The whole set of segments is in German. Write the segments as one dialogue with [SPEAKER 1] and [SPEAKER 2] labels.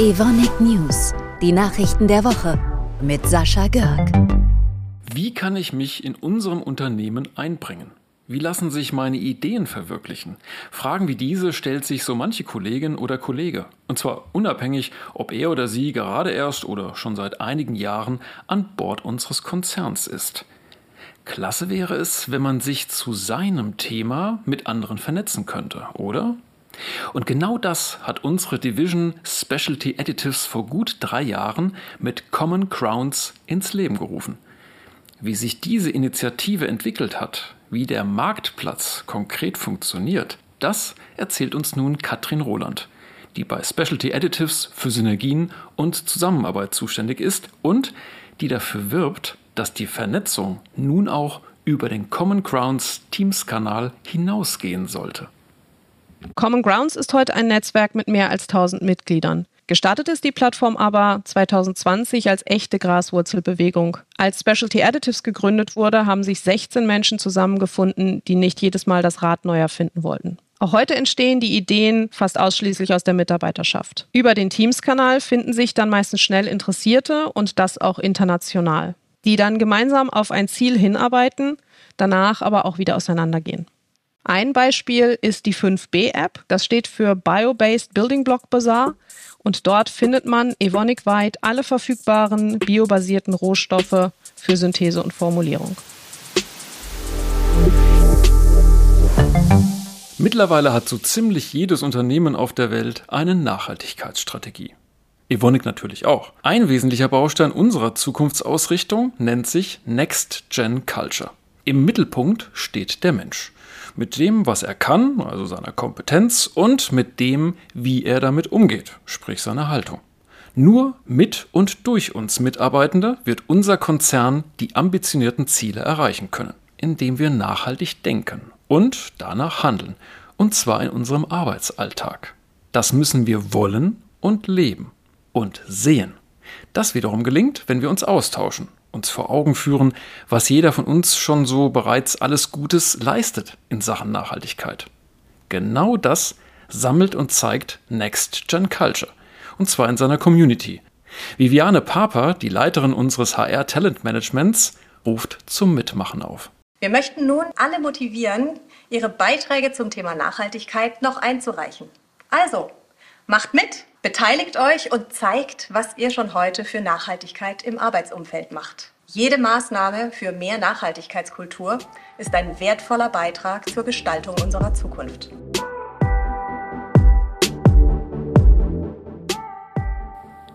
[SPEAKER 1] Evonik News, die Nachrichten der Woche mit Sascha Görg.
[SPEAKER 2] Wie kann ich mich in unserem Unternehmen einbringen? Wie lassen sich meine Ideen verwirklichen? Fragen wie diese stellt sich so manche Kollegin oder Kollege. Und zwar unabhängig, ob er oder sie gerade erst oder schon seit einigen Jahren an Bord unseres Konzerns ist. Klasse wäre es, wenn man sich zu seinem Thema mit anderen vernetzen könnte, oder? Und genau das hat unsere Division Specialty Additives vor gut drei Jahren mit Common Crowns ins Leben gerufen. Wie sich diese Initiative entwickelt hat, wie der Marktplatz konkret funktioniert, das erzählt uns nun Katrin Roland, die bei Specialty Additives für Synergien und Zusammenarbeit zuständig ist und die dafür wirbt, dass die Vernetzung nun auch über den Common Grounds Teams-Kanal hinausgehen sollte.
[SPEAKER 3] Common Grounds ist heute ein Netzwerk mit mehr als 1000 Mitgliedern. Gestartet ist die Plattform aber 2020 als echte Graswurzelbewegung. Als Specialty Additives gegründet wurde, haben sich 16 Menschen zusammengefunden, die nicht jedes Mal das Rad neu erfinden wollten. Auch heute entstehen die Ideen fast ausschließlich aus der Mitarbeiterschaft. Über den Teams-Kanal finden sich dann meistens schnell Interessierte und das auch international, die dann gemeinsam auf ein Ziel hinarbeiten, danach aber auch wieder auseinandergehen. Ein Beispiel ist die 5B-App. Das steht für Bio-Based Building Block Bazaar. Und dort findet man Evonik-weit alle verfügbaren biobasierten Rohstoffe für Synthese und Formulierung.
[SPEAKER 2] Mittlerweile hat so ziemlich jedes Unternehmen auf der Welt eine Nachhaltigkeitsstrategie. Evonik natürlich auch. Ein wesentlicher Baustein unserer Zukunftsausrichtung nennt sich Next Gen Culture. Im Mittelpunkt steht der Mensch mit dem, was er kann, also seiner Kompetenz, und mit dem, wie er damit umgeht, sprich seiner Haltung. Nur mit und durch uns Mitarbeitende wird unser Konzern die ambitionierten Ziele erreichen können, indem wir nachhaltig denken und danach handeln, und zwar in unserem Arbeitsalltag. Das müssen wir wollen und leben und sehen. Das wiederum gelingt, wenn wir uns austauschen uns vor Augen führen, was jeder von uns schon so bereits alles Gutes leistet in Sachen Nachhaltigkeit. Genau das sammelt und zeigt Next Gen Culture, und zwar in seiner Community. Viviane Papa, die Leiterin unseres HR Talent Managements, ruft zum Mitmachen auf.
[SPEAKER 4] Wir möchten nun alle motivieren, ihre Beiträge zum Thema Nachhaltigkeit noch einzureichen. Also, macht mit, Beteiligt euch und zeigt, was ihr schon heute für Nachhaltigkeit im Arbeitsumfeld macht. Jede Maßnahme für mehr Nachhaltigkeitskultur ist ein wertvoller Beitrag zur Gestaltung unserer Zukunft.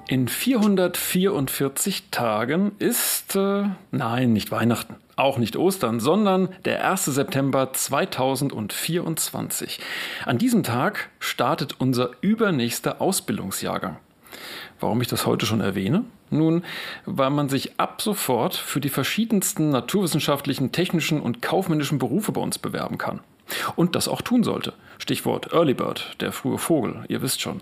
[SPEAKER 2] In 444 Tagen ist, äh, nein, nicht Weihnachten, auch nicht Ostern, sondern der 1. September 2024. An diesem Tag startet unser übernächster Ausbildungsjahrgang. Warum ich das heute schon erwähne? Nun, weil man sich ab sofort für die verschiedensten naturwissenschaftlichen, technischen und kaufmännischen Berufe bei uns bewerben kann. Und das auch tun sollte. Stichwort Early Bird, der frühe Vogel, ihr wisst schon.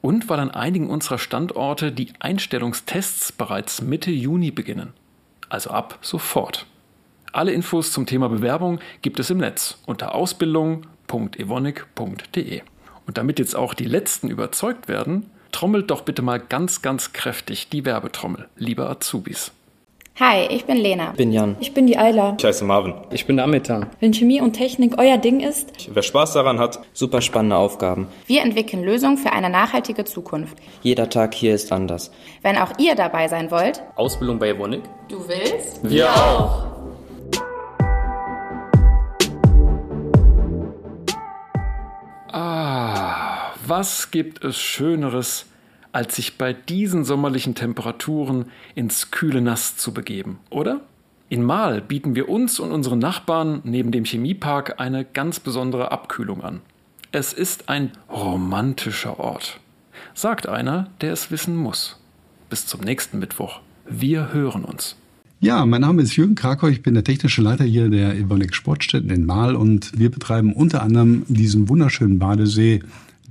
[SPEAKER 2] Und weil an einigen unserer Standorte die Einstellungstests bereits Mitte Juni beginnen. Also ab sofort. Alle Infos zum Thema Bewerbung gibt es im Netz unter ausbildung.evonik.de. Und damit jetzt auch die Letzten überzeugt werden, trommelt doch bitte mal ganz, ganz kräftig die Werbetrommel, liebe Azubis.
[SPEAKER 5] Hi, ich bin Lena.
[SPEAKER 6] Ich bin Jan.
[SPEAKER 7] Ich bin die Ayla.
[SPEAKER 8] Ich heiße Marvin.
[SPEAKER 9] Ich bin Amita.
[SPEAKER 7] Wenn Chemie und Technik euer Ding ist,
[SPEAKER 8] wer Spaß daran hat,
[SPEAKER 6] super spannende Aufgaben.
[SPEAKER 5] Wir entwickeln Lösungen für eine nachhaltige Zukunft.
[SPEAKER 6] Jeder Tag hier ist anders.
[SPEAKER 5] Wenn auch ihr dabei sein wollt,
[SPEAKER 9] Ausbildung bei Evonik.
[SPEAKER 5] Du willst?
[SPEAKER 9] Wir auch.
[SPEAKER 2] Was gibt es Schöneres, als sich bei diesen sommerlichen Temperaturen ins kühle Nass zu begeben, oder? In Mahl bieten wir uns und unseren Nachbarn neben dem Chemiepark eine ganz besondere Abkühlung an. Es ist ein romantischer Ort, sagt einer, der es wissen muss. Bis zum nächsten Mittwoch. Wir hören uns.
[SPEAKER 10] Ja, mein Name ist Jürgen Krakow, ich bin der technische Leiter hier der Evonik Sportstätten in Mahl und wir betreiben unter anderem diesen wunderschönen Badesee,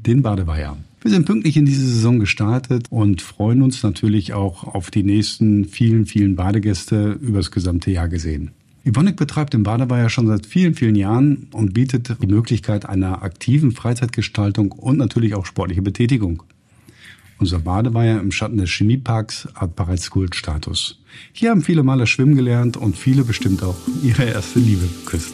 [SPEAKER 10] den Badeweiher. Wir sind pünktlich in diese Saison gestartet und freuen uns natürlich auch auf die nächsten vielen, vielen Badegäste übers gesamte Jahr gesehen. Evonik betreibt den Badeweiher schon seit vielen, vielen Jahren und bietet die Möglichkeit einer aktiven Freizeitgestaltung und natürlich auch sportliche Betätigung. Unser Badeweiher im Schatten des Chemieparks hat bereits Kultstatus. Hier haben viele Maler schwimmen gelernt und viele bestimmt auch ihre erste Liebe geküsst.